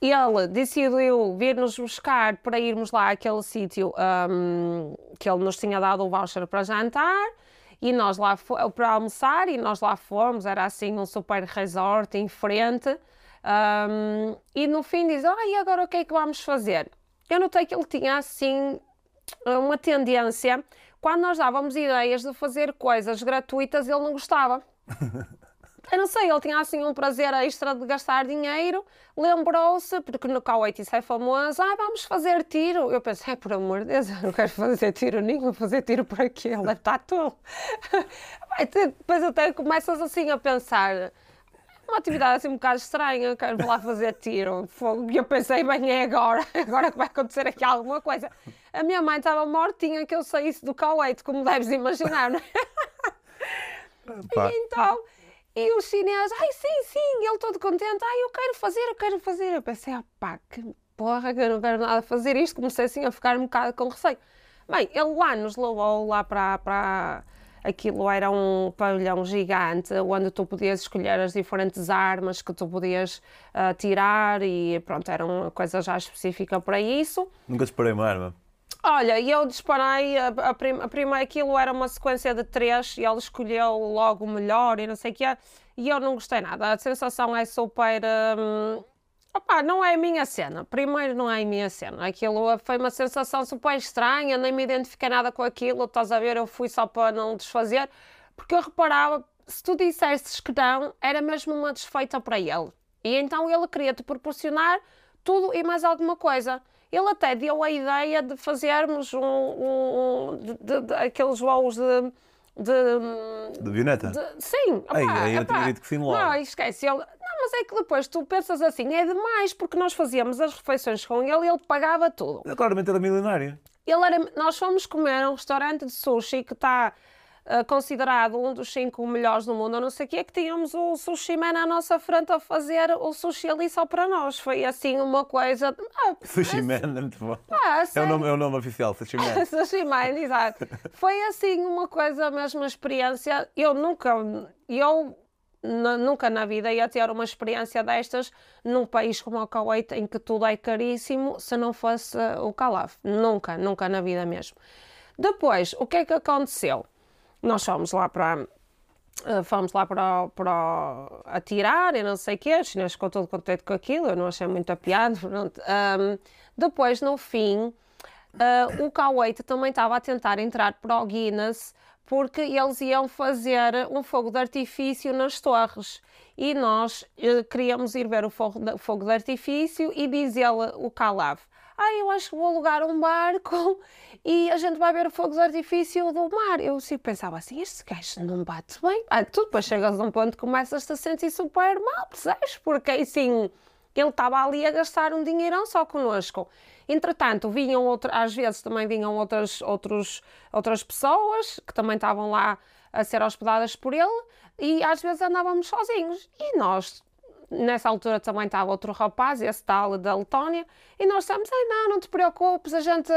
Speaker 1: ele decidiu vir-nos buscar para irmos lá àquele sítio hum, que ele nos tinha dado o voucher para jantar e nós lá para almoçar e nós lá fomos, era assim um super resort em frente hum, e no fim diz, ah, e agora o que é que vamos fazer? Eu notei que ele tinha assim uma tendência, quando nós dávamos ideias de fazer coisas gratuitas, ele não gostava. [laughs] Eu não sei, ele tinha assim um prazer extra de gastar dinheiro, lembrou-se, porque no Kuwait isso é famoso, ah, vamos fazer tiro. Eu pensei, por amor de Deus, eu não quero fazer tiro nenhum, fazer tiro por aqui, ele tolo. [laughs] Vai ter- Depois até começas assim a pensar, uma atividade assim um bocado estranha, quero lá fazer tiro. E eu pensei, bem, é agora, [laughs] agora que vai acontecer aqui alguma coisa. A minha mãe estava mortinha que eu saísse do Kuwait, como deves imaginar, não é? [laughs] E então, e o chinês, ai sim, sim, ele todo contente, ai eu quero fazer, eu quero fazer. Eu pensei, ah pá, que porra, que eu não quero nada fazer isto. Comecei assim a ficar um bocado com receio. Bem, ele lá nos levou lá para, para Aquilo era um pavilhão gigante onde tu podias escolher as diferentes armas que tu podias ah, tirar e pronto, era uma coisa já específica para isso.
Speaker 3: Nunca disparei uma arma.
Speaker 1: Olha, eu disparei, a, a, prim, a primeira, aquilo era uma sequência de três e ele escolheu logo o melhor e não sei o quê, e eu não gostei nada. A sensação é super. Hum, não é a minha cena. Primeiro, não é a minha cena. Aquilo foi uma sensação super estranha, nem me identifiquei nada com aquilo. Estás a ver? Eu fui só para não desfazer, porque eu reparava, se tu dissesses que não, era mesmo uma desfeita para ele. E então ele queria te proporcionar tudo e mais alguma coisa. Ele até deu a ideia de fazermos um, um, de, de, de, aqueles voos de. de,
Speaker 3: De
Speaker 1: sim,
Speaker 3: Ei,
Speaker 1: opá,
Speaker 3: aí eu tinha dito que sim logo.
Speaker 1: Não, esquece. Ele, não, mas é que depois tu pensas assim, é demais, porque nós fazíamos as refeições com ele e ele pagava tudo.
Speaker 3: Ele claramente era milionário.
Speaker 1: Ele era, nós fomos comer a um restaurante de sushi que está ah, considerado um dos cinco melhores do mundo, não sei o quê, que tínhamos o sushi man à nossa frente a fazer o sushi ali só para nós. Foi assim uma coisa. Ah,
Speaker 3: Sushi Man, é muito bom.
Speaker 1: ah,
Speaker 3: É o nome, é o nome oficial, Sushi Man. [laughs]
Speaker 1: Sushi Man, exato. Foi assim uma coisa, mesmo uma experiência. Eu nunca, eu nunca na vida ia ter uma experiência destas num país como o Kuwait, em que tudo é caríssimo, se não fosse o Calaf. Nunca, nunca na vida mesmo. Depois, o que é que aconteceu? Nós fomos lá para. eh, Fomos lá para, para atirar e não sei o quê, os chineses ficou todo contente com aquilo, eu não achei muito a piada. [laughs] Ahm, depois, no fim, ah, o Kuwait também estava a tentar entrar para o Guinness porque eles iam fazer um fogo de artifício nas torres e nós eh, queríamos ir ver o fogo de, fogo de artifício e diz-ele, o Calaf, ah, eu acho que vou alugar um barco [laughs] e a gente vai ver o fogo de artifício do mar. Eu assim, pensava assim, este gajo não bate bem. Ah, tu depois chegas a um ponto que começas-te a sentir super mal, percebes? Porque assim, ele estava ali a gastar um dinheirão só connosco. Entretanto, vinham outra, às vezes também vinham outras, outros, outras pessoas que também estavam lá a ser hospedadas por ele e às vezes andávamos sozinhos. E nós, nessa altura também estava outro rapaz, esse tal da Letónia, e nós dissemos, Ai, não, não te preocupes, a gente,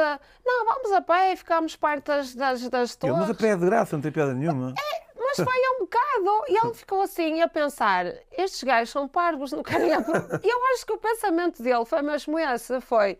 Speaker 1: não, vamos a pé e ficámos perto das, das, torres.
Speaker 3: mas a pé é de graça, não tem piada nenhuma.
Speaker 1: Mas foi um bocado. E ele ficou assim a pensar: estes gajos são parvos, não querem. apro-" E eu acho que o pensamento dele foi mesmo esse: foi.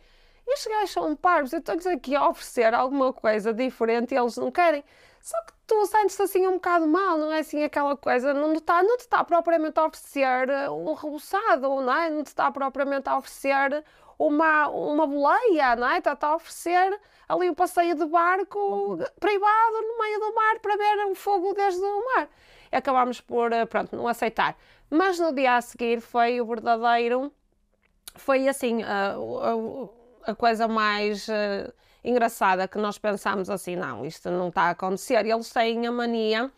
Speaker 1: Estes gajos são parvos, eu estou-lhes aqui a oferecer alguma coisa diferente e eles não querem. Só que tu sentes-te assim um bocado mal, não é assim aquela coisa, não te está, não te está propriamente a oferecer eh, um reboçado, não é? Não te está propriamente a oferecer uma, uma boleia, não é? Está-te a oferecer ali um passeio de barco privado no meio do mar para ver o fogo desde o mar. E acabámos por, eh, pronto, não aceitar. Mas no dia a seguir foi o verdadeiro, foi assim, a, a- a coisa mais eh, engraçada que nós pensámos assim, não, isto não está a acontecer. Eles têm a mania,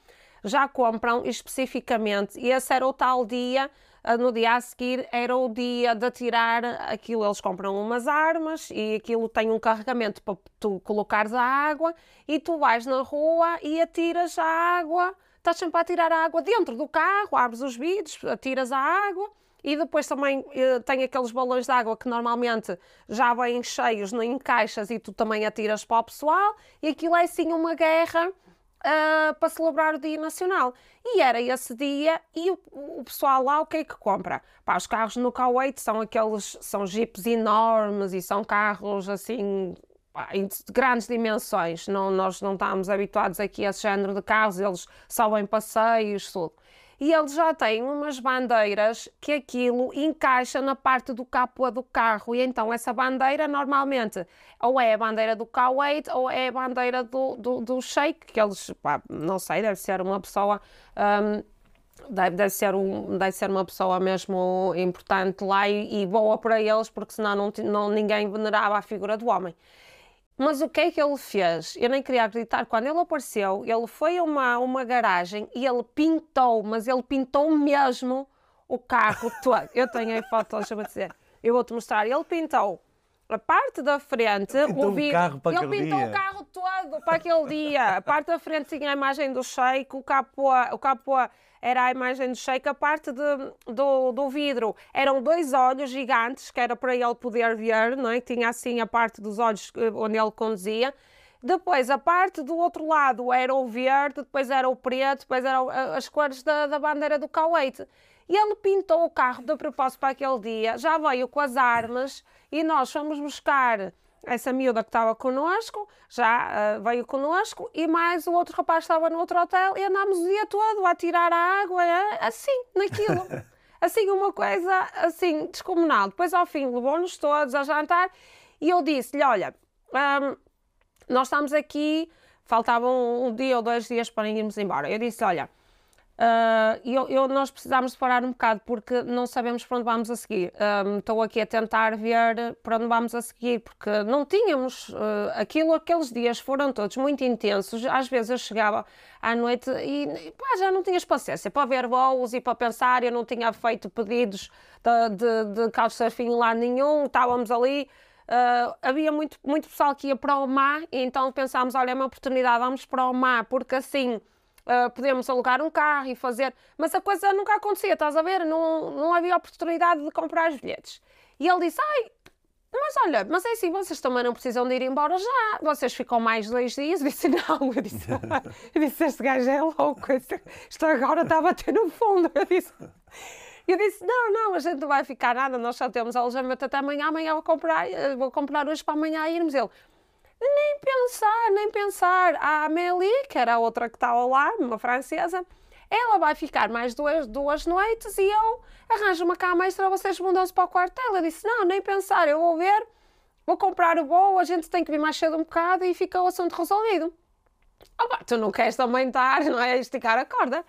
Speaker 1: já compram especificamente, e esse era o tal dia, ah, no dia a seguir era o dia de atirar aquilo, eles compram umas armas e aquilo tem um carregamento para tu colocares a água e tu vais na rua e atiras a água, estás sempre a atirar a água dentro do carro, abres os vidros, atiras a água e depois também eh, tem aqueles balões de água que normalmente já vêm cheios, não encaixas e tu também atiras para o pessoal e aquilo é assim uma guerra ah, para celebrar o Dia Nacional. E era esse dia e o, o pessoal lá o que é que compra? Pá, os carros no Kuwait são aqueles, são jipes enormes e são carros assim de grandes dimensões. Não, nós não estamos habituados aqui a esse género de carros, eles sobem passeios, tudo. E eles já têm umas bandeiras que aquilo encaixa na parte do capô do carro. E então essa bandeira normalmente ou é a bandeira do Kuwait ou é a bandeira do, do, do Sheikh, que eles, pá, não sei, deve ser uma pessoa. hum, Deve, deve, ser um, deve ser uma pessoa mesmo importante lá e, e boa para eles, porque senão não, não, ninguém venerava a figura do homem. Mas o que é que ele fez? Eu nem queria acreditar. Quando ele apareceu, ele foi a uma, uma garagem e ele pintou, mas ele pintou mesmo o carro [laughs] todo. Eu tenho aí fotos, deixa-me dizer. Eu vou-te mostrar. Ele pintou a parte da frente,
Speaker 3: Pintou o
Speaker 1: vidro-
Speaker 3: carro para
Speaker 1: ele pintou
Speaker 3: dia.
Speaker 1: o carro todo para aquele dia. A parte da frente tinha a imagem do Sheik, o capô, o capô era a imagem do Sheik, a parte de- do, do vidro eram dois olhos gigantes, que era para ele poder ver, não é? Tinha assim a parte dos olhos eh, onde ele conduzia. Depois, a parte do outro lado era o verde, depois era o preto, depois eram a- as cores da, da bandeira do Kuwait. E ele pintou o carro de propósito para aquele dia, já veio com as armas e nós fomos buscar essa miúda que estava connosco, já ah, veio connosco, e mais o outro rapaz estava no outro hotel, e andámos o dia todo a tirar a água, assim, naquilo. [laughs] assim, uma coisa, assim, descomunal. Depois, ao fim, levou-nos todos a jantar, e eu disse-lhe, olha, hum, nós estamos aqui, faltavam um dia ou dois dias para irmos embora. Eu disse, olha, ah, eu, eu- nós precisamos de parar um bocado porque não sabemos para onde vamos a seguir. Ahm, Estou aqui a tentar ver para onde vamos a seguir porque não tínhamos ah, aquilo, aqueles dias foram todos muito intensos. Às vezes eu chegava à noite e pá, já não tinhas paciência para ver voos e para pensar. Eu não tinha feito pedidos de, de, de couchsurfing lá nenhum, estávamos ali. ah, havia muito, muito pessoal que ia para o mar, então pensámos: olha, é uma oportunidade, vamos para o mar, porque assim Uh, podemos alugar um carro e fazer. Mas a coisa nunca acontecia, estás a ver? Não, não havia oportunidade de comprar os bilhetes. E ele disse: Ai, mas olha, mas é assim, vocês também não precisam de ir embora já. Vocês ficam mais dois dias. [laughs] Eu disse: Não, eu disse, eu disse este gajo é louco. Isto agora está a bater no fundo. Eu disse. Eu disse, não, não, a gente não vai ficar nada, nós só temos alojamento até amanhã, amanhã vou comprar, vou comprar hoje para amanhã irmos. Ele, nem pensar, nem pensar. A Amélie, que era a outra que estava lá, uma francesa, ela vai ficar mais duas, duas noites e eu arranjo uma cama extra, vocês mudam-se para o quartel. Eu disse, não, nem pensar, eu vou ver, vou comprar o voo, a gente tem que vir mais cedo um bocado e fica o assunto resolvido. Opa, tu não queres também estar, não é? Esticar a corda.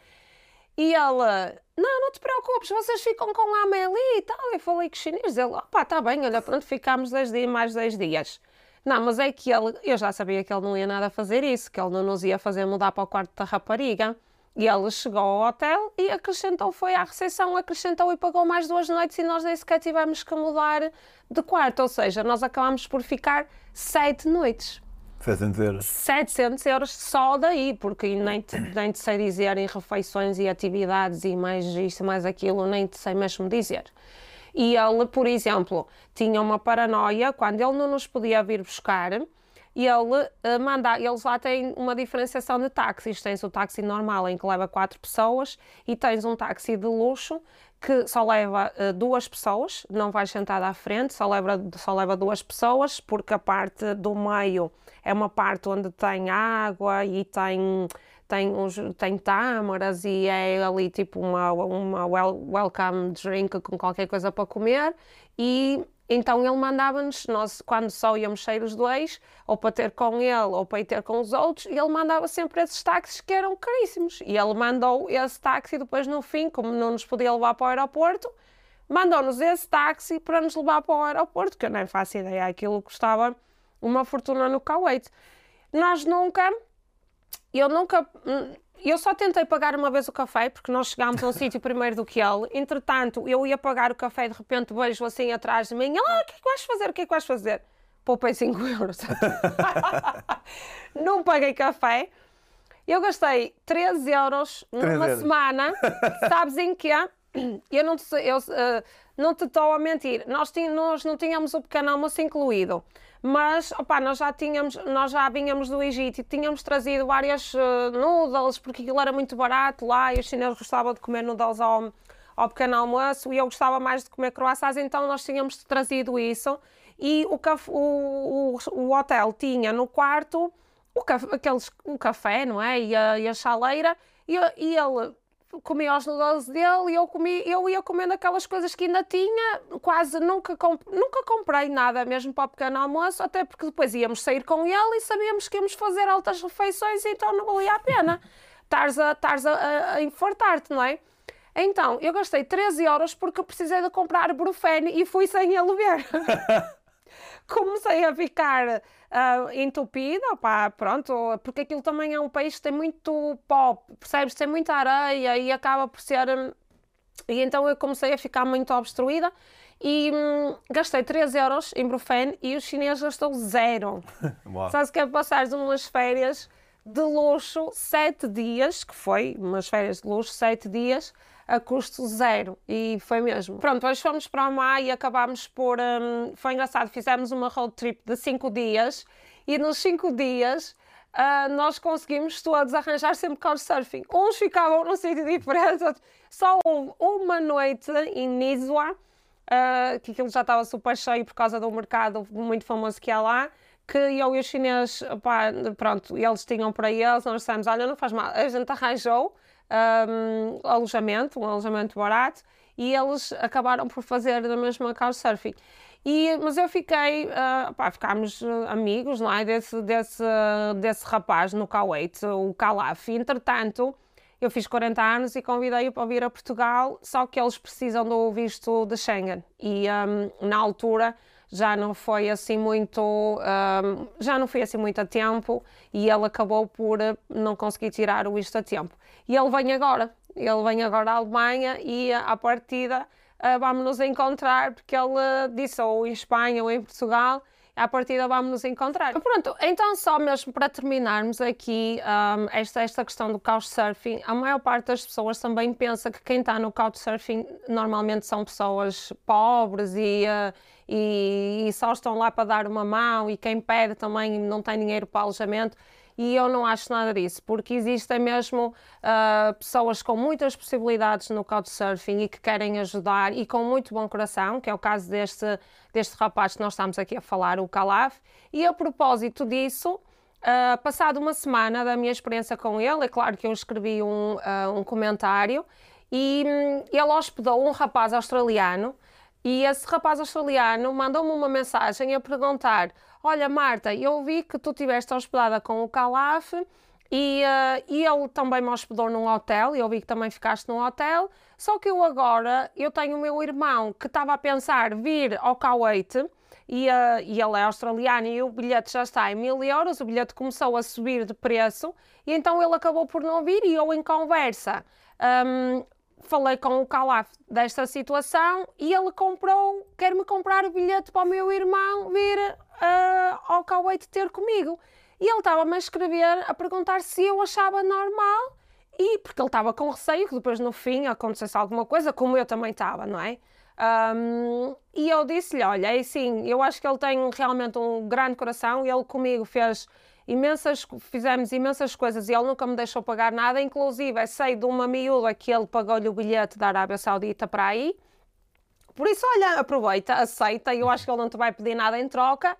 Speaker 1: E ela, não, não te preocupes, vocês ficam com a Amélie e tal. Eu falei os chineses, ele, opá, está bem, olha, pronto, ficámos 10 dias, mais 10 dias. Não, mas é que ele, eu já sabia que ele não ia nada fazer isso, que ele não nos ia fazer mudar para o quarto da rapariga. E ele chegou ao hotel e acrescentou, foi à recepção, acrescentou e pagou mais duas noites e nós nem sequer tivemos que mudar de quarto. Ou seja, nós acabámos por ficar sete noites.
Speaker 3: 700 euros.
Speaker 1: 700 euros só daí, porque nem te, nem te sei dizer em refeições e atividades e mais isto, mais aquilo, nem te sei mesmo dizer. E ele, por exemplo, tinha uma paranoia quando ele não nos podia vir buscar. E ele eh, manda, eles lá têm uma diferenciação de táxis. Tens o táxi normal em que leva quatro pessoas e tens um táxi de luxo que só leva eh, duas pessoas, não vais sentado à frente, só leva, só leva duas pessoas, porque a parte do meio é uma parte onde tem água e tem, tem, uns, tem tâmaras e é ali tipo uma, uma wel- welcome drink com qualquer coisa para comer. E então ele mandava-nos, nós quando só íamos sair os dois, ou para ter com ele ou para ir ter com os outros, ele mandava sempre esses táxis que eram caríssimos. E ele mandou esse táxi depois no fim, como não nos podia levar para o aeroporto, mandou-nos esse táxi para nos levar para o aeroporto, que eu nem faço ideia, aquilo custava uma fortuna no Kuwait. Nós nunca, eu nunca, hum, eu só tentei pagar uma vez o café, porque nós chegámos a um [laughs] sítio primeiro do que ele. Entretanto, eu ia pagar o café, de repente vejo assim atrás de mim, ah, o que é que vais fazer, o que é que vais fazer? Poupei 5 [laughs] euros. não paguei café. Eu gastei 13 euros numa
Speaker 3: euros.
Speaker 1: semana, [laughs] sabes em quê? Eu não te, eu, eh, não te estou a mentir, nós, tin- nós não tínhamos o pequeno almoço incluído, mas opa, nós já tínhamos, nós já vínhamos do Egito e tínhamos trazido várias eh, noodles, porque aquilo era muito barato lá e os chineses gostavam de comer noodles ao, ao pequeno almoço e eu gostava mais de comer croissants, então nós tínhamos trazido isso e o, caf- o, o, o hotel tinha no quarto o, caf- aqueles, o café, não é? E a, e a chaleira, e, e ele comia os noodles dele e eu, comi, eu ia comendo aquelas coisas que ainda tinha, quase nunca, comp- nunca comprei nada mesmo para o pequeno almoço, até porque depois íamos sair com ele e sabíamos que íamos fazer altas refeições, então não valia a pena [laughs] estares a, estares a, a, a infartar-te, não é? Então, eu gastei 13 euros porque precisei de comprar brufene e fui sem ele ver. [laughs] comecei a ficar ah, entupida, pá, pronto, porque aquilo também é um país que tem muito pó, percebes? Tem muita areia e acaba por ser. E então eu comecei a ficar muito obstruída e hum, gastei 3 euros em Brufen e o chinês gastou zero. [laughs] Sabes que é passar umas férias de luxo, sete dias, que foi umas férias de luxo, sete dias, a custo zero. E foi mesmo. Pronto, hoje fomos para o mar e acabámos por. hum, foi engraçado, fizemos uma road trip de cinco dias E nos cinco dias ah, nós conseguimos todos arranjar sempre couchsurfing. Uns ficavam num sítio diferente, outros- só houve uma noite em Nizwa, ah, que aquilo já estava super cheio por causa do mercado muito famoso que há lá, que eu e os chineses, pronto, eles tinham para eles, nós dissemos, olha, não faz mal, a gente arranjou um, alojamento, um alojamento barato, e eles acabaram por fazer da mesma couchsurfing. E, mas eu fiquei, ah, pá, ficámos ah, amigos, não é, desse, desse, desse rapaz no Kuwait, o Calaf. Entretanto, eu fiz 40 anos e convidei-o para vir a Portugal, só que eles precisam do visto de Schengen. E um, na altura já não foi assim muito, um, já não foi assim muito a tempo e ele acabou por uh, não conseguir tirar o visto a tempo. E ele vem agora, ele vem agora à Alemanha e à partida uh, vamos nos encontrar porque ele uh, disse ou em Espanha ou em Portugal à partida vamos nos encontrar. Pronto, então só mesmo para terminarmos aqui um, esta, esta questão do couchsurfing, a maior parte das pessoas também pensa que quem está no couchsurfing normalmente são pessoas pobres e, uh, e, e só estão lá para dar uma mão e quem pede também não tem dinheiro para alojamento e eu não acho nada disso, porque existem mesmo uh, pessoas com muitas possibilidades no couchsurfing e que querem ajudar e com muito bom coração, que é o caso deste, deste rapaz que nós estamos aqui a falar, o Calaf. E a propósito disso, uh, passado uma semana da minha experiência com ele, é claro que eu escrevi um, uh, um comentário e um, ele hospedou um rapaz australiano e esse rapaz australiano mandou-me uma mensagem a perguntar: Olha, Marta, eu vi que tu estiveste hospedada com o Calaf e, uh, e ele também me hospedou num hotel, eu vi que também ficaste num hotel. Só que eu agora, eu tenho o meu irmão que estava a pensar vir ao Kuwait e, uh, e ele é australiano e o bilhete já está em mil euros, o bilhete começou a subir de preço e então ele acabou por não vir e eu em conversa. Um, falei com o Calaf desta situação e ele comprou, quer-me comprar o bilhete para o meu irmão vir uh, ao Kuwait ter comigo. E ele estava-me a escrever, a perguntar se eu achava normal e porque ele estava com receio que depois no fim acontecesse alguma coisa, como eu também estava, não é? Um, e eu disse-lhe, olha, é assim, eu acho que ele tem realmente um grande coração ele comigo fez imensas, fizemos imensas coisas e ele nunca me deixou pagar nada, inclusive sei de uma miúda que ele pagou-lhe o bilhete da Arábia Saudita para aí. Por isso, olha, aproveita, aceita, eu acho que ele não te vai pedir nada em troca.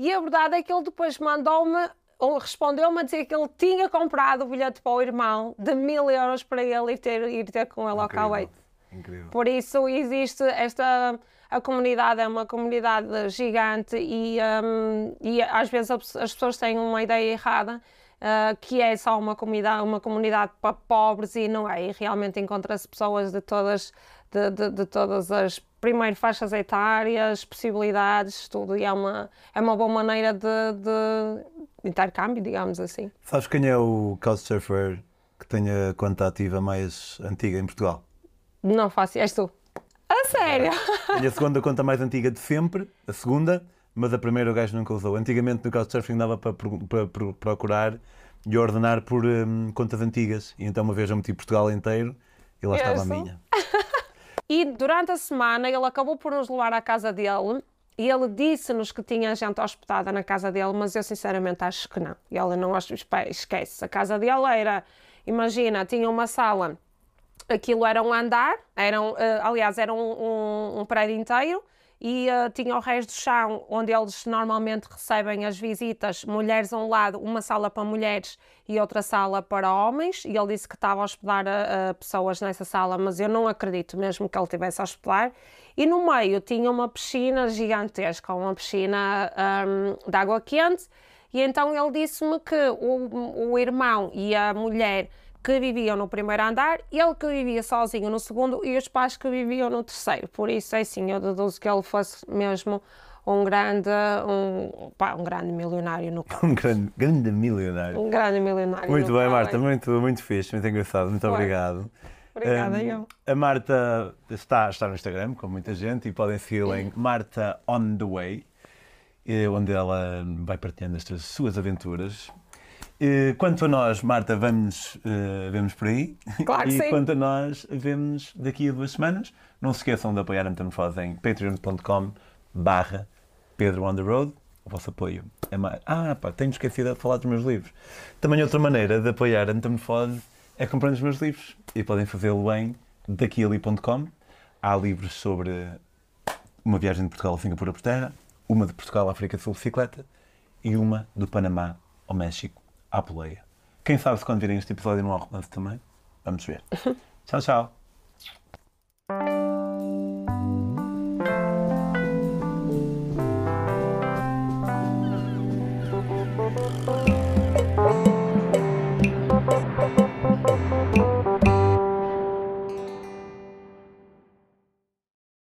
Speaker 1: E a verdade é que ele depois mandou-me, ou respondeu-me a dizer que ele tinha comprado o bilhete para o irmão de mil euros para ele ir ter, ir ter com ele ao
Speaker 3: Incrível.
Speaker 1: Kuwait.
Speaker 3: Incrível.
Speaker 1: Por isso existe esta a comunidade é uma comunidade gigante e, um, e às vezes as as pessoas têm uma ideia errada uh, que é só uma comunidade uma comunidade para pobres e não é e realmente encontra-se pessoas de todas de, de, de todas as primeiro faixas etárias possibilidades tudo e é uma é uma boa maneira de, de intercâmbio digamos assim
Speaker 3: Sabes quem é o Couchsurfer que tem a conta ativa mais antiga em Portugal?
Speaker 1: não faço és tu a sério
Speaker 3: Tem a segunda conta mais antiga de sempre, a segunda, mas a primeira o gajo nunca usou. Antigamente no Couchsurfing dava para, para pro- procurar e ordenar por hum, contas antigas. E então uma vez eu meti Portugal inteiro e lá estava a minha. [laughs]
Speaker 1: E durante a semana ele acabou por nos levar à casa dele e ele disse-nos que tinha gente hospedada na casa dele, mas eu sinceramente acho que não. E ele não acho, esquece. A casa dele era, imagina, tinha uma sala, aquilo era um andar, era um, eh, aliás, era um, um- um prédio inteiro e eh, tinha o resto do chão onde eles normalmente recebem as visitas, mulheres a um lado, uma sala para mulheres e outra sala para homens, e ele disse que estava a hospedar a pessoas nessa sala, mas eu não acredito mesmo que ele tivesse a hospedar. E no meio tinha uma piscina gigantesca, uma piscina hum, de água quente, e então ele disse-me que o, o irmão e a mulher que viviam no primeiro andar, ele que vivia sozinho no segundo e os pais que viviam no terceiro. Por isso, é assim, eu deduzo que ele fosse mesmo um grande, um, pá, um grande milionário no [laughs]
Speaker 3: Um grande, grande milionário.
Speaker 1: um grande milionário.
Speaker 3: Muito bem. Marta, muito, muito fixe, muito engraçado, muito
Speaker 1: Foi.
Speaker 3: obrigado.
Speaker 1: Obrigada, eu.
Speaker 3: A Marta está, está no Instagram, com muita gente, e podem segui-la em Marta On The Way, eh, onde ela vai partilhando estas suas aventuras. Eh, Quanto a nós, Marta, vamos, eh, vemos por aí.
Speaker 1: Claro que
Speaker 3: e
Speaker 1: sim.
Speaker 3: quanto a nós, vemos daqui a duas semanas. Não se esqueçam de apoiar a Metamorfose em patreon.com barra Pedro on the Road o vosso apoio é mais. Ah, pá, tenho esquecido de falar dos meus livros. Também outra maneira de apoiar a Metamorfose é comprando os meus livros. E podem fazê-lo em daquiali.com. Há livros sobre uma viagem de Portugal a Singapura por terra, uma de Portugal à África Sul de bicicleta e uma do Panamá ao México à poleia. Quem sabe se quando virem este episódio não há romance também? Vamos ver. [laughs] tchau, tchau.